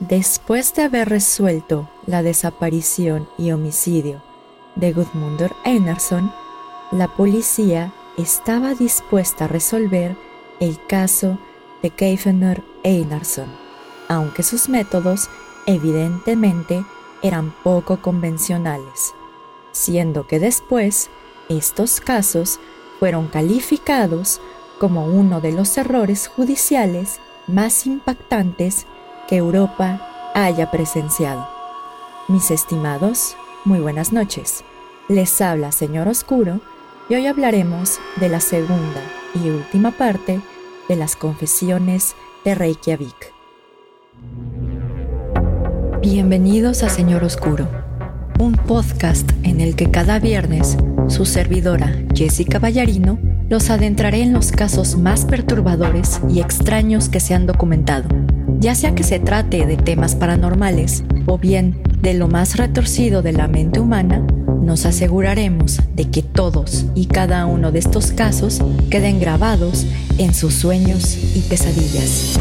Después de haber resuelto la desaparición y homicidio de Gudmundur Einarsson, la policía estaba dispuesta a resolver el caso de Keifener Einarsson, aunque sus métodos evidentemente eran poco convencionales, siendo que después estos casos fueron calificados como uno de los errores judiciales más impactantes que Europa haya presenciado. Mis estimados, muy buenas noches. Les habla Señor Oscuro y hoy hablaremos de la segunda y última parte de las confesiones de Reykjavik. Bienvenidos a Señor Oscuro, un podcast en el que cada viernes su servidora Jessica Ballarino los adentraré en los casos más perturbadores y extraños que se han documentado, ya sea que se trate de temas paranormales o bien de lo más retorcido de la mente humana nos aseguraremos de que todos y cada uno de estos casos queden grabados en sus sueños y pesadillas.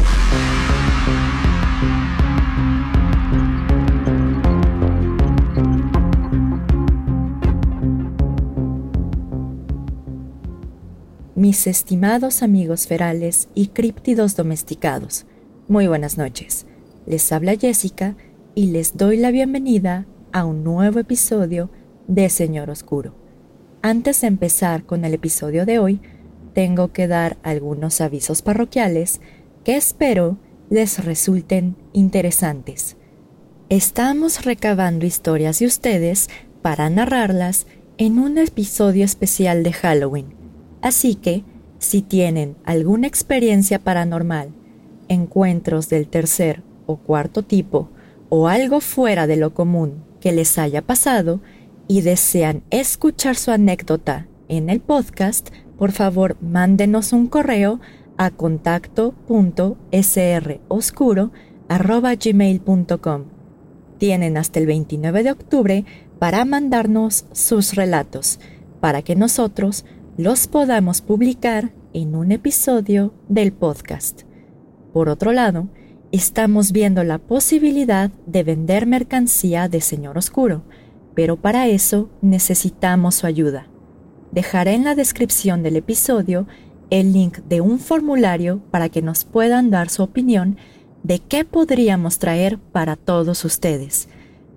Mis estimados amigos ferales y críptidos domesticados, muy buenas noches. Les habla Jessica y les doy la bienvenida a un nuevo episodio de Señor Oscuro. Antes de empezar con el episodio de hoy, tengo que dar algunos avisos parroquiales que espero les resulten interesantes. Estamos recabando historias de ustedes para narrarlas en un episodio especial de Halloween, así que si tienen alguna experiencia paranormal, encuentros del tercer o cuarto tipo o algo fuera de lo común que les haya pasado, y desean escuchar su anécdota en el podcast, por favor mándenos un correo a contacto.sroscuro.gmail.com. Tienen hasta el 29 de octubre para mandarnos sus relatos, para que nosotros los podamos publicar en un episodio del podcast. Por otro lado, estamos viendo la posibilidad de vender mercancía de Señor Oscuro, pero para eso necesitamos su ayuda. Dejaré en la descripción del episodio el link de un formulario para que nos puedan dar su opinión de qué podríamos traer para todos ustedes,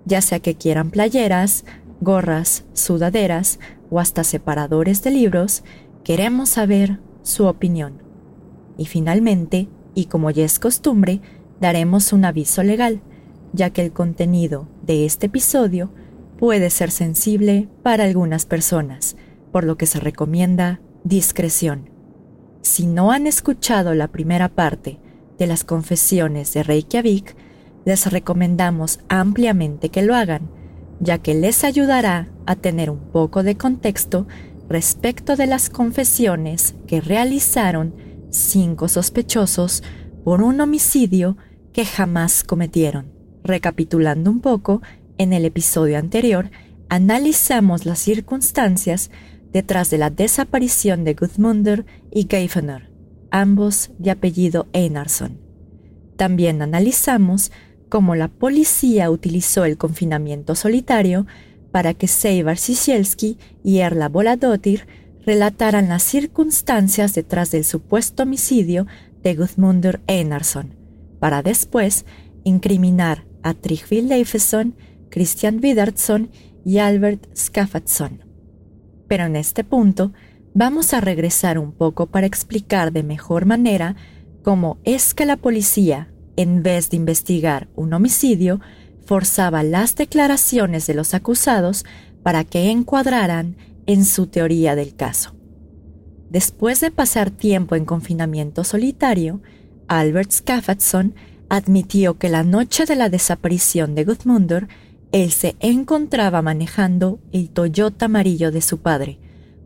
ya sea que quieran playeras, gorras, sudaderas o hasta separadores de libros, queremos saber su opinión. Y finalmente, y como ya es costumbre, daremos un aviso legal, ya que el contenido de este episodio puede ser sensible para algunas personas, por lo que se recomienda discreción. Si no han escuchado la primera parte de las confesiones de Reykjavik, les recomendamos ampliamente que lo hagan, ya que les ayudará a tener un poco de contexto respecto de las confesiones que realizaron cinco sospechosos por un homicidio que jamás cometieron. Recapitulando un poco, en el episodio anterior, analizamos las circunstancias detrás de la desaparición de Gudmundur y Geifener, ambos de apellido Einarsson. También analizamos cómo la policía utilizó el confinamiento solitario para que Seivar Sisielski y Erla Voladotir relataran las circunstancias detrás del supuesto homicidio de Gudmundur Einarsson, para después incriminar a Trygve Leifesson Christian Widertson y Albert Skaffatsson. Pero en este punto vamos a regresar un poco para explicar de mejor manera cómo es que la policía, en vez de investigar un homicidio, forzaba las declaraciones de los acusados para que encuadraran en su teoría del caso. Después de pasar tiempo en confinamiento solitario, Albert Skaffatsson admitió que la noche de la desaparición de Gudmundur él se encontraba manejando el Toyota amarillo de su padre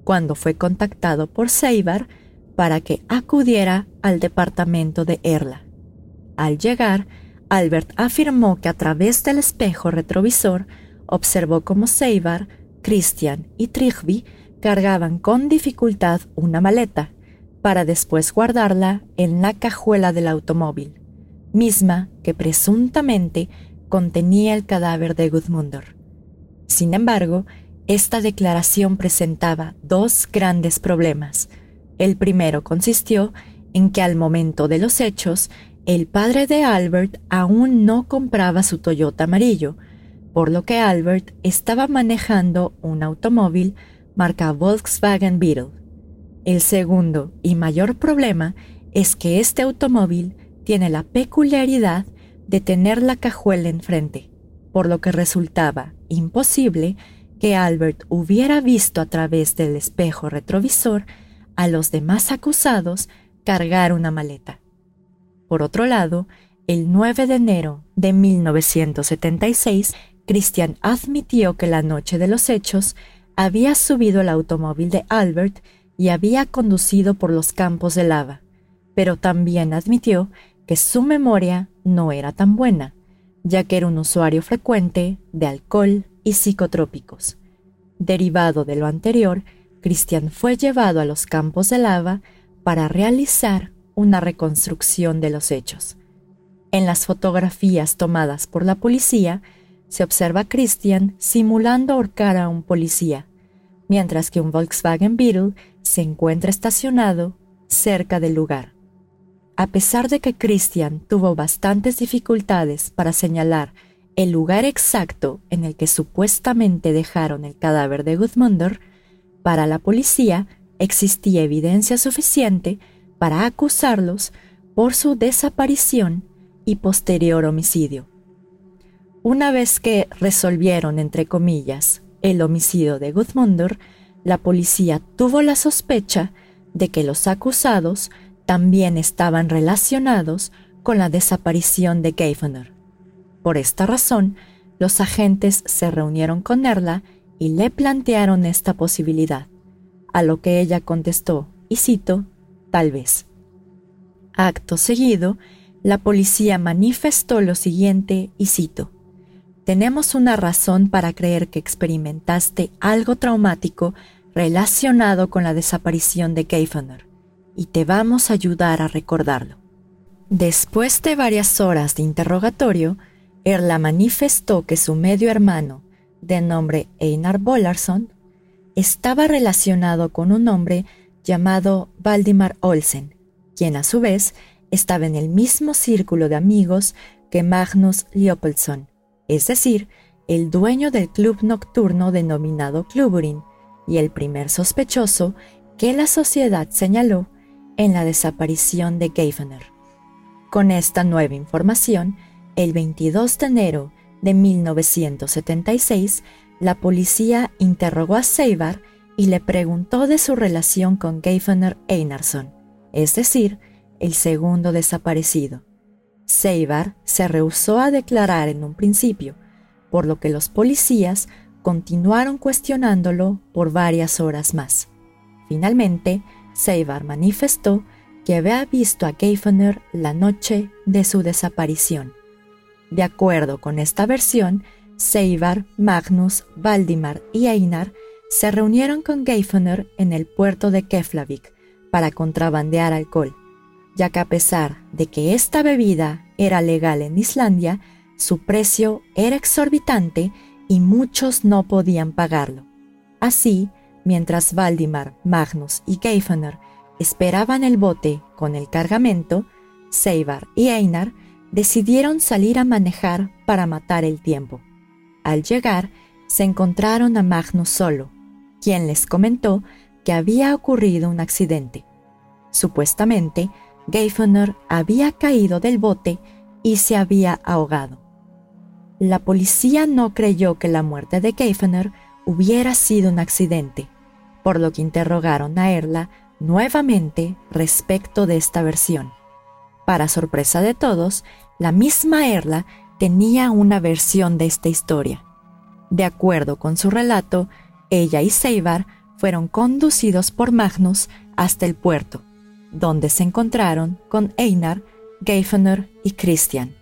cuando fue contactado por Seibar para que acudiera al departamento de Erla. Al llegar, Albert afirmó que a través del espejo retrovisor observó cómo Seibar, Christian y Trigby cargaban con dificultad una maleta para después guardarla en la cajuela del automóvil. misma que presuntamente contenía el cadáver de Gudmundur. Sin embargo, esta declaración presentaba dos grandes problemas. El primero consistió en que al momento de los hechos, el padre de Albert aún no compraba su Toyota amarillo, por lo que Albert estaba manejando un automóvil marca Volkswagen Beetle. El segundo y mayor problema es que este automóvil tiene la peculiaridad de tener la cajuela enfrente, por lo que resultaba imposible que Albert hubiera visto a través del espejo retrovisor a los demás acusados cargar una maleta. Por otro lado, el 9 de enero de 1976, Christian admitió que la noche de los hechos había subido al automóvil de Albert y había conducido por los campos de lava, pero también admitió que su memoria no era tan buena, ya que era un usuario frecuente de alcohol y psicotrópicos. Derivado de lo anterior, Christian fue llevado a los campos de lava para realizar una reconstrucción de los hechos. En las fotografías tomadas por la policía, se observa a Christian simulando ahorcar a un policía, mientras que un Volkswagen Beetle se encuentra estacionado cerca del lugar. A pesar de que Christian tuvo bastantes dificultades para señalar el lugar exacto en el que supuestamente dejaron el cadáver de Gudmundur, para la policía existía evidencia suficiente para acusarlos por su desaparición y posterior homicidio. Una vez que resolvieron, entre comillas, el homicidio de Gudmundur, la policía tuvo la sospecha de que los acusados también estaban relacionados con la desaparición de Geifener. Por esta razón, los agentes se reunieron con Erla y le plantearon esta posibilidad, a lo que ella contestó, y cito, tal vez. Acto seguido, la policía manifestó lo siguiente, y cito, tenemos una razón para creer que experimentaste algo traumático relacionado con la desaparición de Keifener, y te vamos a ayudar a recordarlo. Después de varias horas de interrogatorio, Erla manifestó que su medio hermano, de nombre Einar Bollarsson, estaba relacionado con un hombre llamado Valdimar Olsen, quien a su vez estaba en el mismo círculo de amigos que Magnus Leopoldsson, es decir, el dueño del club nocturno denominado Kluburin y el primer sospechoso que la sociedad señaló en la desaparición de Geifener. Con esta nueva información, el 22 de enero de 1976, la policía interrogó a Seibar y le preguntó de su relación con Geifener Einarsson, es decir, el segundo desaparecido. Seibar se rehusó a declarar en un principio, por lo que los policías continuaron cuestionándolo por varias horas más. Finalmente, Seibar manifestó que había visto a Geifener la noche de su desaparición. De acuerdo con esta versión, Seibar, Magnus, Valdimar y Einar se reunieron con Geifener en el puerto de Keflavik para contrabandear alcohol, ya que a pesar de que esta bebida era legal en Islandia, su precio era exorbitante y muchos no podían pagarlo. Así, mientras Valdimar, Magnus y Geifener esperaban el bote con el cargamento, Seibar y Einar decidieron salir a manejar para matar el tiempo. Al llegar, se encontraron a Magnus solo, quien les comentó que había ocurrido un accidente. Supuestamente, Geifener había caído del bote y se había ahogado. La policía no creyó que la muerte de Geifener hubiera sido un accidente, por lo que interrogaron a Erla nuevamente respecto de esta versión. Para sorpresa de todos, la misma Erla tenía una versión de esta historia. De acuerdo con su relato, ella y Seibar fueron conducidos por Magnus hasta el puerto, donde se encontraron con Einar, Geifener y Christian.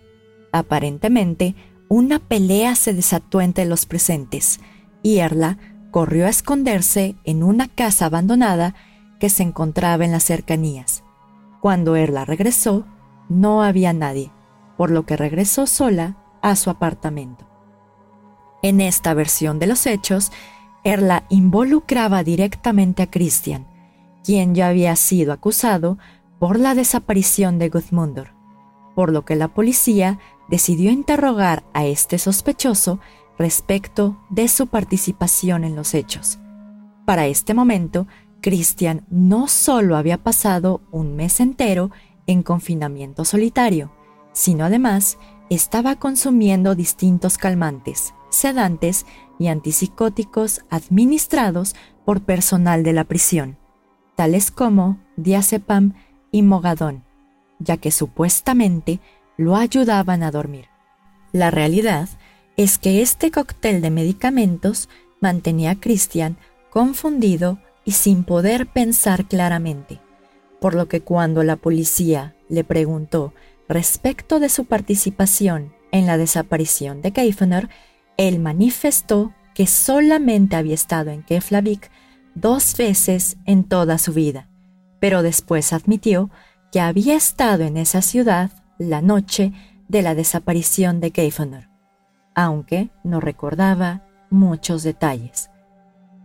Aparentemente, una pelea se desató entre los presentes y Erla corrió a esconderse en una casa abandonada que se encontraba en las cercanías. Cuando Erla regresó, no había nadie, por lo que regresó sola a su apartamento. En esta versión de los hechos, Erla involucraba directamente a Christian, quien ya había sido acusado por la desaparición de Gudmundur, por lo que la policía decidió interrogar a este sospechoso respecto de su participación en los hechos. Para este momento, Christian no solo había pasado un mes entero en confinamiento solitario, sino además estaba consumiendo distintos calmantes, sedantes y antipsicóticos administrados por personal de la prisión, tales como diazepam y mogadón, ya que supuestamente lo ayudaban a dormir. La realidad es que este cóctel de medicamentos mantenía a Christian confundido y sin poder pensar claramente, por lo que cuando la policía le preguntó respecto de su participación en la desaparición de Keifner, él manifestó que solamente había estado en Keflavik dos veces en toda su vida, pero después admitió que había estado en esa ciudad la noche de la desaparición de Keifner, aunque no recordaba muchos detalles.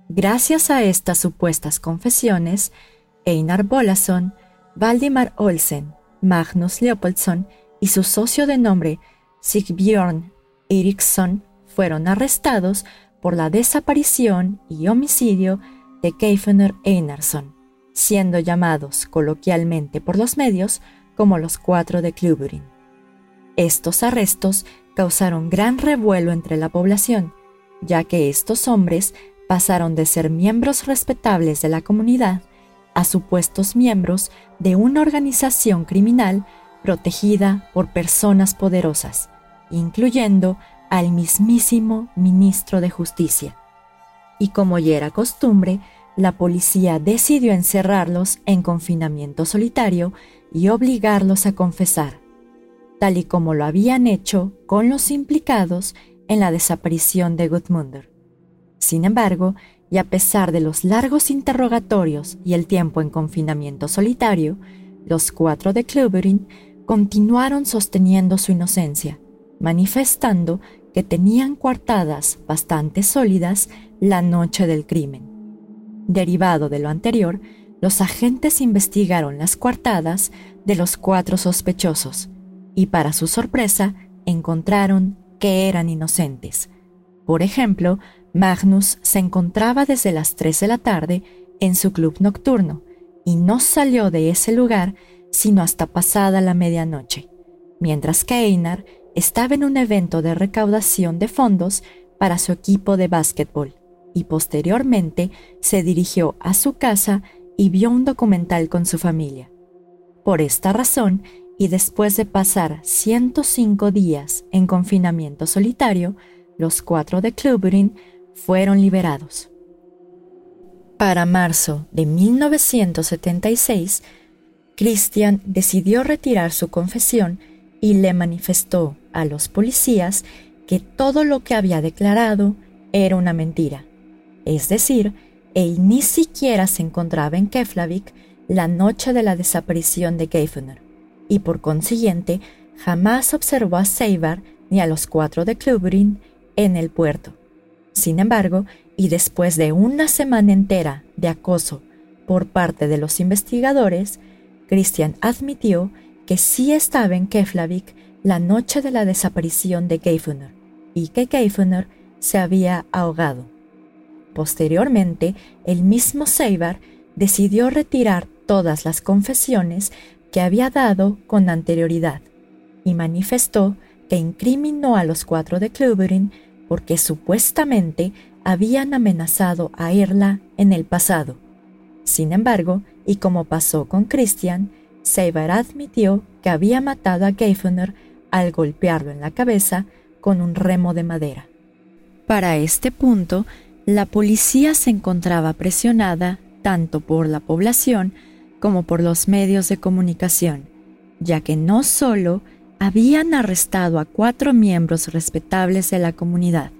Gracias a estas supuestas confesiones, Einar Bolason, Valdimar Olsen, Magnus Leopoldsson y su socio de nombre Sigbjörn Eriksson fueron arrestados por la desaparición y homicidio de Keifner Einarsson, siendo llamados coloquialmente por los medios como los cuatro de Kluberin. Estos arrestos causaron gran revuelo entre la población, ya que estos hombres pasaron de ser miembros respetables de la comunidad a supuestos miembros de una organización criminal protegida por personas poderosas, incluyendo al mismísimo ministro de Justicia. Y como ya era costumbre, la policía decidió encerrarlos en confinamiento solitario y obligarlos a confesar, tal y como lo habían hecho con los implicados en la desaparición de Gudmundur. Sin embargo, y a pesar de los largos interrogatorios y el tiempo en confinamiento solitario, los cuatro de Kluberin continuaron sosteniendo su inocencia, manifestando que tenían coartadas bastante sólidas la noche del crimen. Derivado de lo anterior, los agentes investigaron las coartadas de los cuatro sospechosos y para su sorpresa encontraron que eran inocentes. Por ejemplo, Magnus se encontraba desde las 3 de la tarde en su club nocturno y no salió de ese lugar sino hasta pasada la medianoche, mientras que Einar estaba en un evento de recaudación de fondos para su equipo de básquetbol y posteriormente se dirigió a su casa y vio un documental con su familia. Por esta razón, y después de pasar 105 días en confinamiento solitario, los cuatro de Kluberin fueron liberados. Para marzo de 1976, Christian decidió retirar su confesión y le manifestó a los policías que todo lo que había declarado era una mentira. Es decir, él ni siquiera se encontraba en Keflavik la noche de la desaparición de Geifner y por consiguiente jamás observó a Seibar ni a los cuatro de Klubrin en el puerto. Sin embargo, y después de una semana entera de acoso por parte de los investigadores, Christian admitió que sí estaba en Keflavik la noche de la desaparición de Geifuner y que Geifuner se había ahogado. Posteriormente, el mismo Seibar decidió retirar todas las confesiones que había dado con anterioridad y manifestó que incriminó a los cuatro de Kluberin porque supuestamente habían amenazado a Erla en el pasado. Sin embargo, y como pasó con Christian, Seiber admitió que había matado a Geifner al golpearlo en la cabeza con un remo de madera. Para este punto, la policía se encontraba presionada tanto por la población como por los medios de comunicación, ya que no solo habían arrestado a cuatro miembros respetables de la comunidad,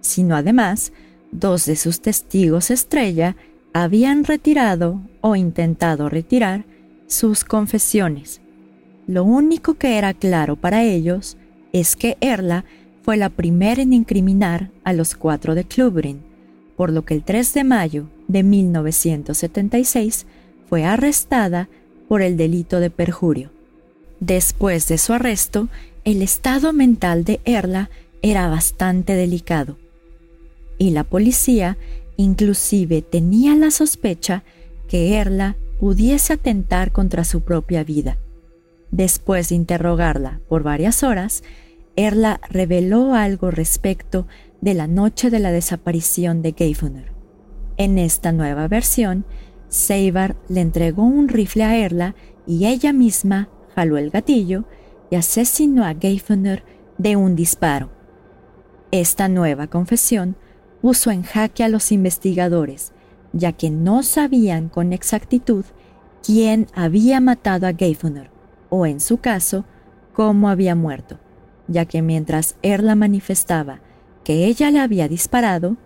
sino además dos de sus testigos estrella habían retirado o intentado retirar sus confesiones. lo único que era claro para ellos es que Erla fue la primera en incriminar a los cuatro de Clubrin, por lo que el 3 de mayo de 1976 fue arrestada por el delito de perjurio. Después de su arresto, el estado mental de Erla era bastante delicado y la policía inclusive tenía la sospecha que Erla pudiese atentar contra su propia vida. Después de interrogarla por varias horas, Erla reveló algo respecto de la noche de la desaparición de Geifuner. En esta nueva versión, Seibar le entregó un rifle a Erla y ella misma jaló el gatillo y asesinó a Geifuner de un disparo. Esta nueva confesión puso en jaque a los investigadores, ya que no sabían con exactitud quién había matado a Geifuner, o en su caso, cómo había muerto, ya que mientras Erla manifestaba que ella le había disparado,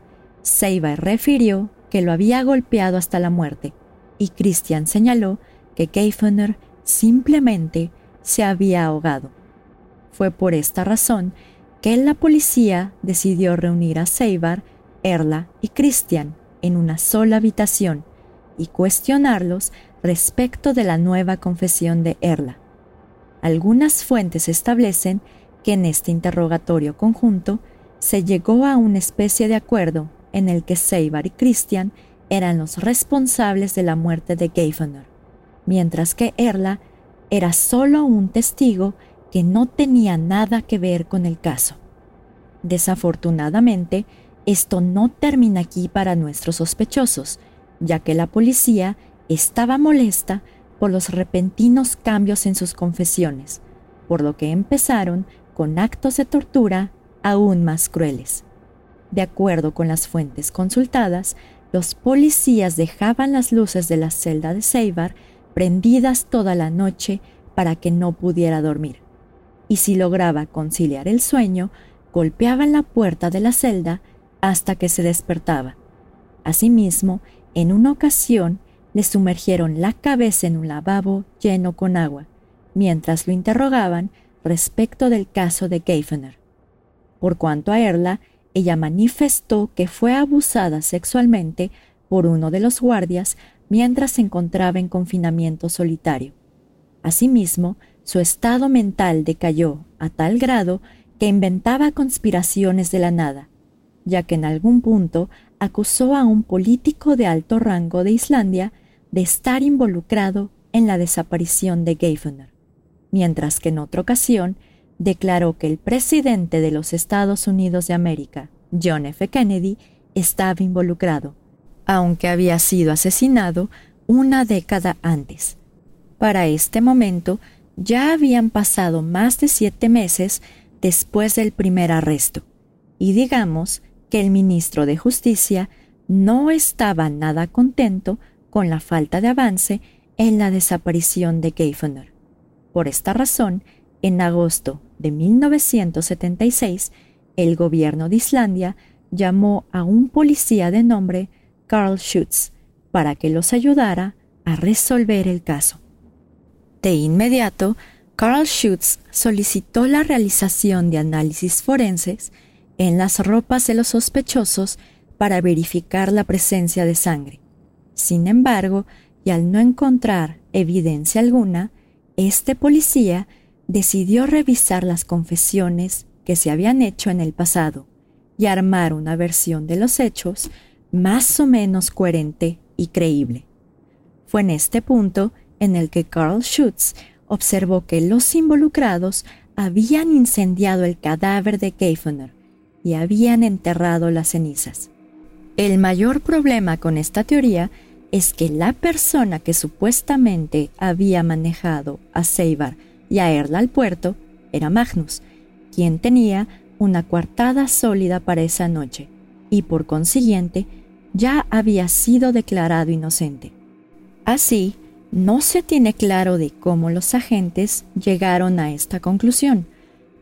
Seiba refirió que lo había golpeado hasta la muerte, y Christian señaló que Geifuner simplemente se había ahogado. Fue por esta razón que la policía decidió reunir a Seibar, Erla y Christian en una sola habitación y cuestionarlos respecto de la nueva confesión de Erla. Algunas fuentes establecen que en este interrogatorio conjunto se llegó a una especie de acuerdo en el que Seibar y Christian eran los responsables de la muerte de Geiffener, mientras que Erla era solo un testigo que no tenía nada que ver con el caso. Desafortunadamente, esto no termina aquí para nuestros sospechosos, ya que la policía estaba molesta por los repentinos cambios en sus confesiones, por lo que empezaron con actos de tortura aún más crueles. De acuerdo con las fuentes consultadas, los policías dejaban las luces de la celda de Seibar prendidas toda la noche para que no pudiera dormir. Y si lograba conciliar el sueño, golpeaban la puerta de la celda hasta que se despertaba. Asimismo, en una ocasión le sumergieron la cabeza en un lavabo lleno con agua, mientras lo interrogaban respecto del caso de Geifener. Por cuanto a Erla, ella manifestó que fue abusada sexualmente por uno de los guardias mientras se encontraba en confinamiento solitario. Asimismo, su estado mental decayó a tal grado que inventaba conspiraciones de la nada, ya que en algún punto acusó a un político de alto rango de Islandia de estar involucrado en la desaparición de Geifener, mientras que en otra ocasión declaró que el presidente de los Estados Unidos de América, John F. Kennedy, estaba involucrado, aunque había sido asesinado una década antes. Para este momento ya habían pasado más de siete meses después del primer arresto, y digamos que el ministro de Justicia no estaba nada contento con la falta de avance en la desaparición de Geifener. Por esta razón, en agosto de 1976, el gobierno de Islandia llamó a un policía de nombre Carl Schutz para que los ayudara a resolver el caso. De inmediato, Carl Schutz solicitó la realización de análisis forenses en las ropas de los sospechosos para verificar la presencia de sangre. Sin embargo, y al no encontrar evidencia alguna, este policía decidió revisar las confesiones que se habían hecho en el pasado y armar una versión de los hechos más o menos coherente y creíble. Fue en este punto en el que Carl Schutz observó que los involucrados habían incendiado el cadáver de Geifener y habían enterrado las cenizas. El mayor problema con esta teoría es que la persona que supuestamente había manejado a Seibar y a Erla al puerto era Magnus, quien tenía una coartada sólida para esa noche y por consiguiente ya había sido declarado inocente. Así, no se tiene claro de cómo los agentes llegaron a esta conclusión,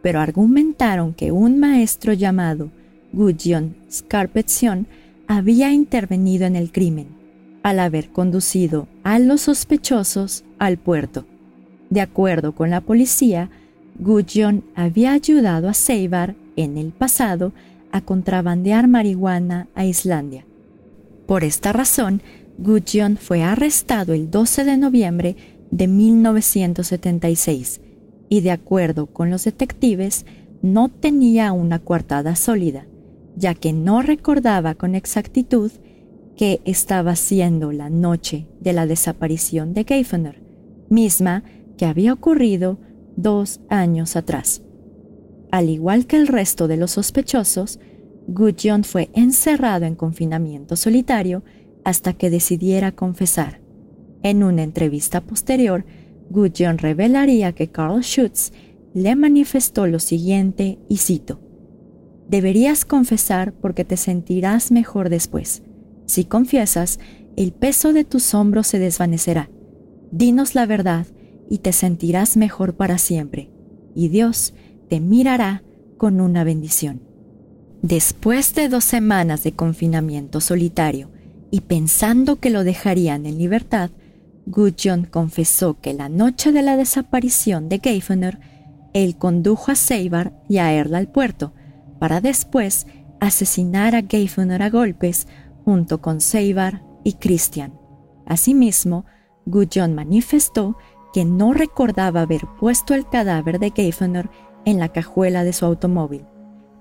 pero argumentaron que un maestro llamado Gudjon Scarpetsion había intervenido en el crimen, al haber conducido a los sospechosos al puerto. De acuerdo con la policía, Gudjon había ayudado a Seibar en el pasado a contrabandear marihuana a Islandia. Por esta razón, Gudjon fue arrestado el 12 de noviembre de 1976 y de acuerdo con los detectives no tenía una coartada sólida, ya que no recordaba con exactitud qué estaba haciendo la noche de la desaparición de Geifener, misma que había ocurrido dos años atrás. Al igual que el resto de los sospechosos, Gudjon fue encerrado en confinamiento solitario hasta que decidiera confesar. En una entrevista posterior, Gudjon revelaría que Carl Schutz le manifestó lo siguiente, y cito, Deberías confesar porque te sentirás mejor después. Si confiesas, el peso de tus hombros se desvanecerá. Dinos la verdad y te sentirás mejor para siempre, y Dios te mirará con una bendición. Después de dos semanas de confinamiento solitario y pensando que lo dejarían en libertad, Gudjon confesó que la noche de la desaparición de Geifener, él condujo a Seibar y a Erla al puerto, para después asesinar a Geifener a golpes junto con Seibar y Christian. Asimismo, Gudjon manifestó que no recordaba haber puesto el cadáver de Geifener en la cajuela de su automóvil,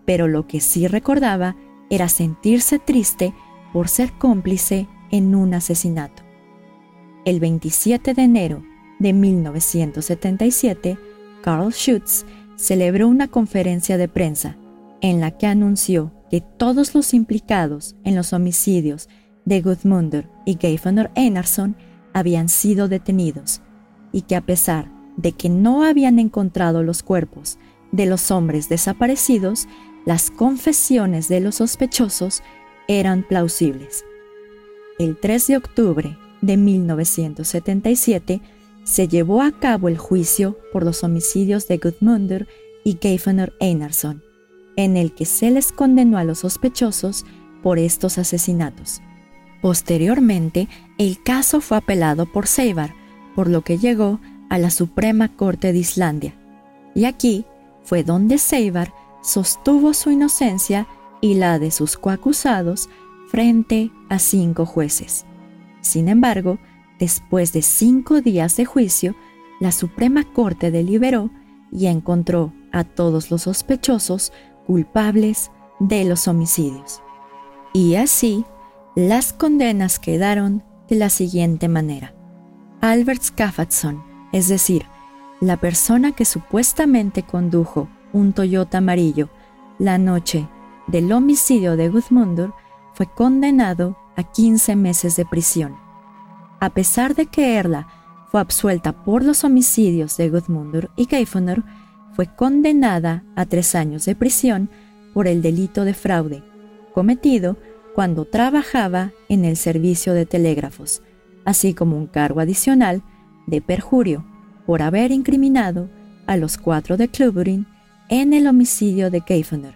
pero lo que sí recordaba era sentirse triste por ser cómplice en un asesinato. El 27 de enero de 1977, Carl Schutz celebró una conferencia de prensa en la que anunció que todos los implicados en los homicidios de Gudmundur y Geifener Einarsson habían sido detenidos y que a pesar de que no habían encontrado los cuerpos de los hombres desaparecidos, las confesiones de los sospechosos eran plausibles. El 3 de octubre de 1977 se llevó a cabo el juicio por los homicidios de Gudmundur y Geifener Einarsson, en el que se les condenó a los sospechosos por estos asesinatos. Posteriormente, el caso fue apelado por Seibar, por lo que llegó a la Suprema Corte de Islandia. Y aquí fue donde Seibar sostuvo su inocencia y la de sus coacusados frente a cinco jueces. Sin embargo, después de cinco días de juicio, la Suprema Corte deliberó y encontró a todos los sospechosos culpables de los homicidios. Y así, las condenas quedaron de la siguiente manera. Albert Skaffatson, es decir, la persona que supuestamente condujo un Toyota amarillo la noche del homicidio de Gudmundur, fue condenado a 15 meses de prisión. A pesar de que Erla fue absuelta por los homicidios de Gudmundur y Geifundur, fue condenada a tres años de prisión por el delito de fraude, cometido cuando trabajaba en el servicio de telégrafos, así como un cargo adicional de perjurio por haber incriminado a los cuatro de Clubberin en el homicidio de Geifener.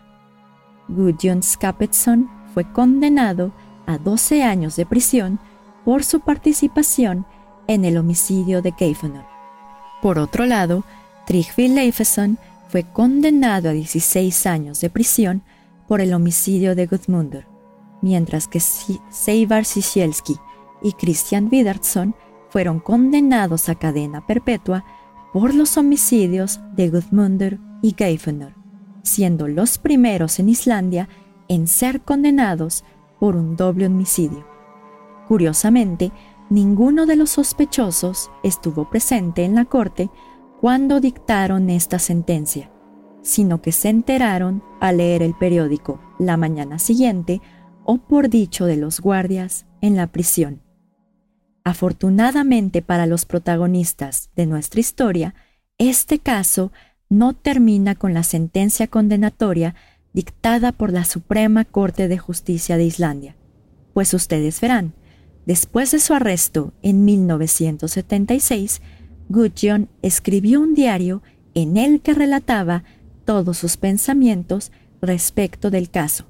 Gudjon Skapetsson fue condenado a 12 años de prisión por su participación en el homicidio de Geifener. Por otro lado, Trygve Leifesson fue condenado a 16 años de prisión por el homicidio de Gudmundur, mientras que Seivar Sisielski y Christian Widardsson fueron condenados a cadena perpetua por los homicidios de Gudmundur y Geifener, siendo los primeros en Islandia en ser condenados por un doble homicidio. Curiosamente, ninguno de los sospechosos estuvo presente en la corte cuando dictaron esta sentencia, sino que se enteraron al leer el periódico la mañana siguiente o por dicho de los guardias en la prisión. Afortunadamente para los protagonistas de nuestra historia, este caso no termina con la sentencia condenatoria dictada por la Suprema Corte de Justicia de Islandia. Pues ustedes verán, después de su arresto en 1976, Gudjon escribió un diario en el que relataba todos sus pensamientos respecto del caso.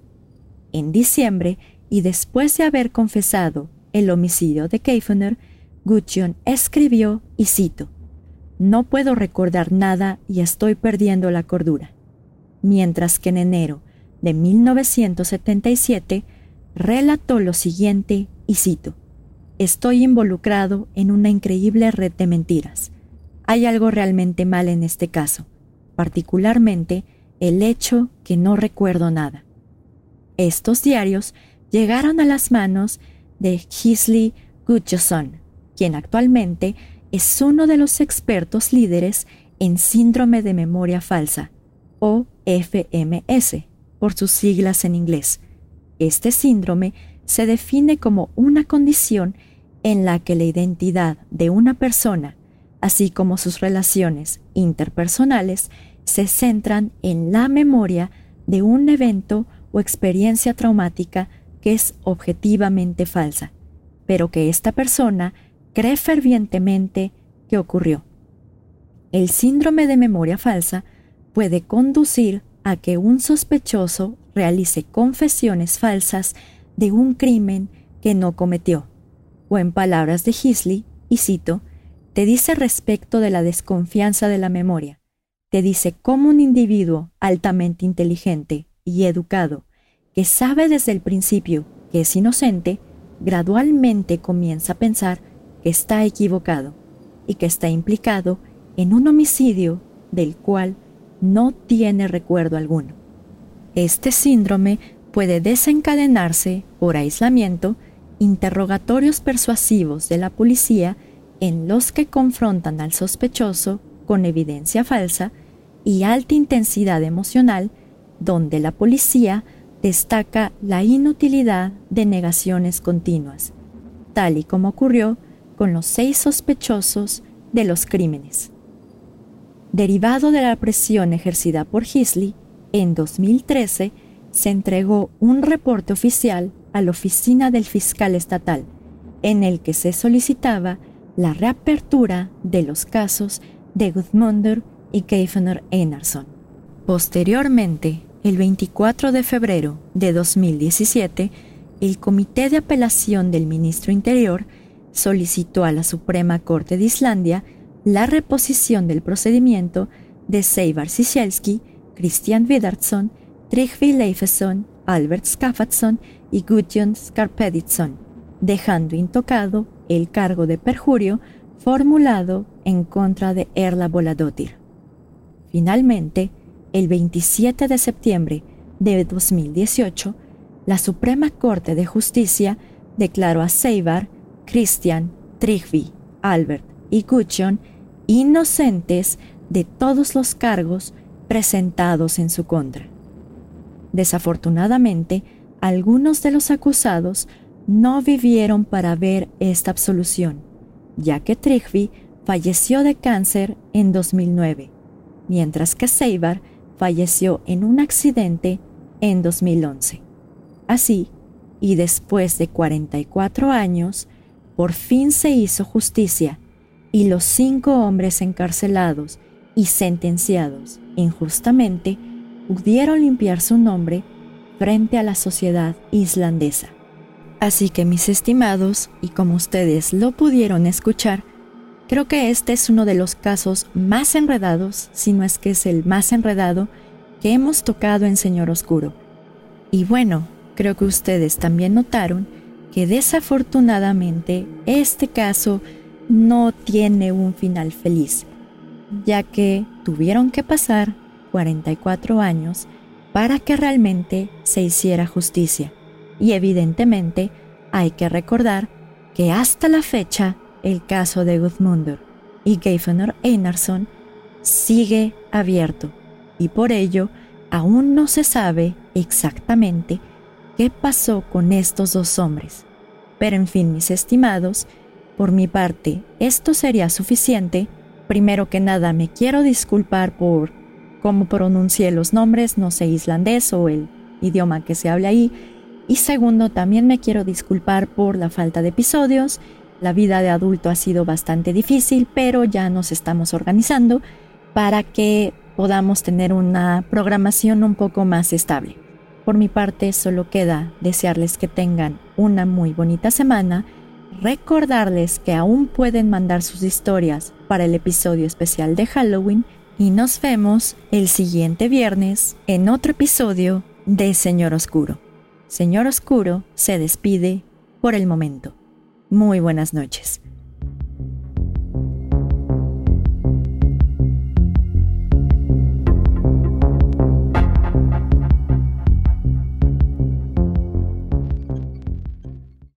En diciembre, y después de haber confesado el homicidio de Keifener, Gudjon escribió, y cito, no puedo recordar nada y estoy perdiendo la cordura. Mientras que en enero de 1977 relató lo siguiente y cito, Estoy involucrado en una increíble red de mentiras. Hay algo realmente mal en este caso, particularmente el hecho que no recuerdo nada. Estos diarios llegaron a las manos de Gisley Gutchison, quien actualmente es uno de los expertos líderes en síndrome de memoria falsa, o FMS, por sus siglas en inglés. Este síndrome se define como una condición en la que la identidad de una persona, así como sus relaciones interpersonales, se centran en la memoria de un evento o experiencia traumática que es objetivamente falsa, pero que esta persona cree fervientemente que ocurrió. El síndrome de memoria falsa puede conducir a que un sospechoso realice confesiones falsas de un crimen que no cometió, o en palabras de Hisley, y cito, te dice respecto de la desconfianza de la memoria, te dice cómo un individuo altamente inteligente y educado, que sabe desde el principio que es inocente, gradualmente comienza a pensar que está equivocado y que está implicado en un homicidio del cual no tiene recuerdo alguno. Este síndrome puede desencadenarse por aislamiento, interrogatorios persuasivos de la policía en los que confrontan al sospechoso con evidencia falsa y alta intensidad emocional donde la policía destaca la inutilidad de negaciones continuas, tal y como ocurrió con los seis sospechosos de los crímenes. Derivado de la presión ejercida por Hisley, en 2013 se entregó un reporte oficial a la oficina del fiscal estatal, en el que se solicitaba la reapertura de los casos de Gudmundur y Keifner Einarsson. Posteriormente, el 24 de febrero de 2017, el Comité de Apelación del Ministro Interior solicitó a la Suprema Corte de Islandia la reposición del procedimiento de Seivar Sisielski, Christian Vidardsson Trygve Leifesson, Albert Skaffatsson y Gudjon Skarpeditsson, dejando intocado el cargo de perjurio formulado en contra de Erla Voladotir. Finalmente, el 27 de septiembre de 2018, la Suprema Corte de Justicia declaró a Seivar, Christian, Trygve, Albert y Gudjon inocentes de todos los cargos presentados en su contra. Desafortunadamente, algunos de los acusados no vivieron para ver esta absolución, ya que Trigby falleció de cáncer en 2009, mientras que Seibar falleció en un accidente en 2011. Así, y después de 44 años, por fin se hizo justicia y los cinco hombres encarcelados y sentenciados injustamente pudieron limpiar su nombre frente a la sociedad islandesa. Así que mis estimados, y como ustedes lo pudieron escuchar, creo que este es uno de los casos más enredados, si no es que es el más enredado, que hemos tocado en Señor Oscuro. Y bueno, creo que ustedes también notaron que desafortunadamente este caso no tiene un final feliz, ya que tuvieron que pasar 44 años para que realmente se hiciera justicia. Y evidentemente hay que recordar que hasta la fecha el caso de Gudmundur y Geifenor Einarsson sigue abierto y por ello aún no se sabe exactamente qué pasó con estos dos hombres. Pero en fin, mis estimados, por mi parte, esto sería suficiente. Primero que nada, me quiero disculpar por cómo pronuncié los nombres, no sé islandés o el idioma que se habla ahí. Y segundo, también me quiero disculpar por la falta de episodios. La vida de adulto ha sido bastante difícil, pero ya nos estamos organizando para que podamos tener una programación un poco más estable. Por mi parte, solo queda desearles que tengan una muy bonita semana, recordarles que aún pueden mandar sus historias para el episodio especial de Halloween y nos vemos el siguiente viernes en otro episodio de Señor Oscuro. Señor Oscuro se despide por el momento. Muy buenas noches.